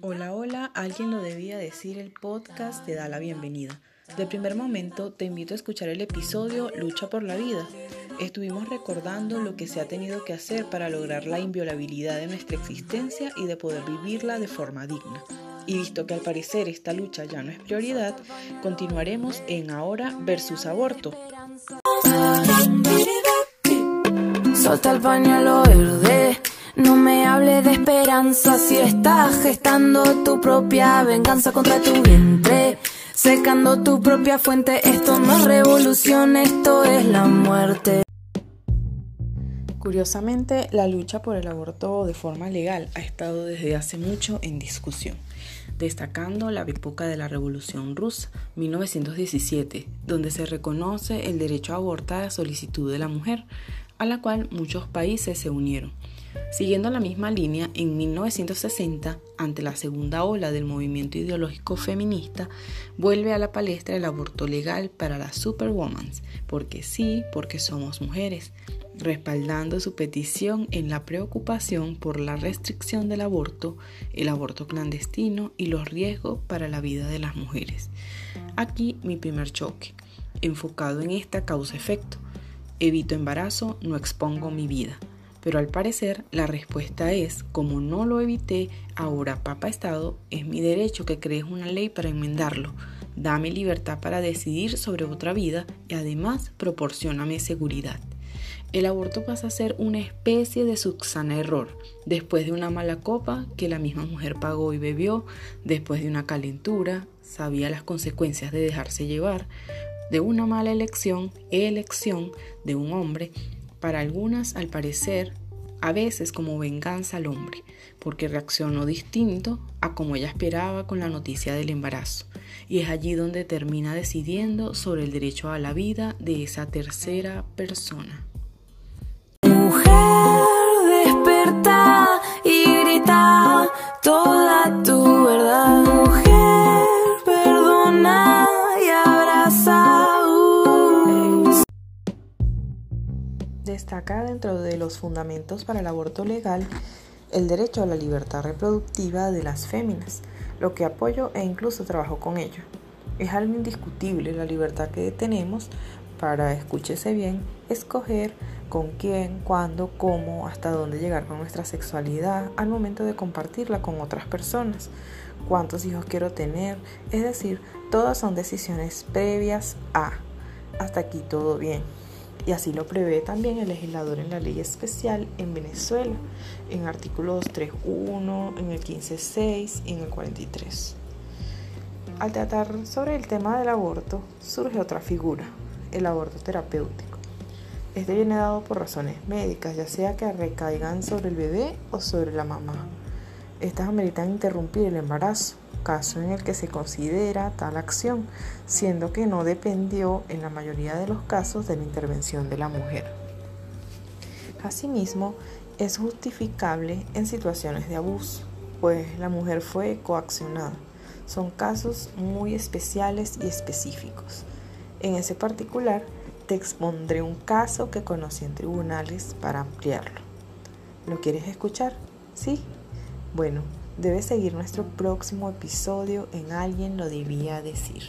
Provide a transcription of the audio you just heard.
Hola, hola, alguien lo debía decir, el podcast te da la bienvenida. De primer momento te invito a escuchar el episodio Lucha por la vida. Estuvimos recordando lo que se ha tenido que hacer para lograr la inviolabilidad de nuestra existencia y de poder vivirla de forma digna. Y visto que al parecer esta lucha ya no es prioridad, continuaremos en Ahora versus Aborto. No me hable de esperanza si estás gestando tu propia venganza contra tu vientre. Secando tu propia fuente, esto no es revolución, esto es la muerte. Curiosamente, la lucha por el aborto de forma legal ha estado desde hace mucho en discusión, destacando la época de la Revolución Rusa, 1917, donde se reconoce el derecho a abortar a solicitud de la mujer, a la cual muchos países se unieron. Siguiendo la misma línea, en 1960, ante la segunda ola del movimiento ideológico feminista, vuelve a la palestra el aborto legal para las superwoman, porque sí, porque somos mujeres, respaldando su petición en la preocupación por la restricción del aborto, el aborto clandestino y los riesgos para la vida de las mujeres. Aquí mi primer choque, enfocado en esta causa-efecto. Evito embarazo, no expongo mi vida. Pero al parecer la respuesta es, como no lo evité, ahora Papa Estado, es mi derecho que crees una ley para enmendarlo. Dame libertad para decidir sobre otra vida y además proporcioname seguridad. El aborto pasa a ser una especie de subsana error, después de una mala copa que la misma mujer pagó y bebió, después de una calentura, sabía las consecuencias de dejarse llevar, de una mala elección, elección de un hombre para algunas al parecer a veces como venganza al hombre, porque reaccionó distinto a como ella esperaba con la noticia del embarazo, y es allí donde termina decidiendo sobre el derecho a la vida de esa tercera persona. Destaca dentro de los fundamentos para el aborto legal el derecho a la libertad reproductiva de las féminas, lo que apoyo e incluso trabajo con ello. Es algo indiscutible la libertad que tenemos para, escúchese bien, escoger con quién, cuándo, cómo, hasta dónde llegar con nuestra sexualidad al momento de compartirla con otras personas, cuántos hijos quiero tener, es decir, todas son decisiones previas a. Hasta aquí todo bien y así lo prevé también el legislador en la ley especial en Venezuela, en artículos 3.1, en el 15.6 y en el 43. Al tratar sobre el tema del aborto, surge otra figura, el aborto terapéutico. Este viene dado por razones médicas, ya sea que recaigan sobre el bebé o sobre la mamá. Estas ameritan interrumpir el embarazo, caso en el que se considera tal acción, siendo que no dependió en la mayoría de los casos de la intervención de la mujer. Asimismo, es justificable en situaciones de abuso, pues la mujer fue coaccionada. Son casos muy especiales y específicos. En ese particular, te expondré un caso que conocí en tribunales para ampliarlo. ¿Lo quieres escuchar? Sí. Bueno, Debes seguir nuestro próximo episodio en Alguien lo debía decir.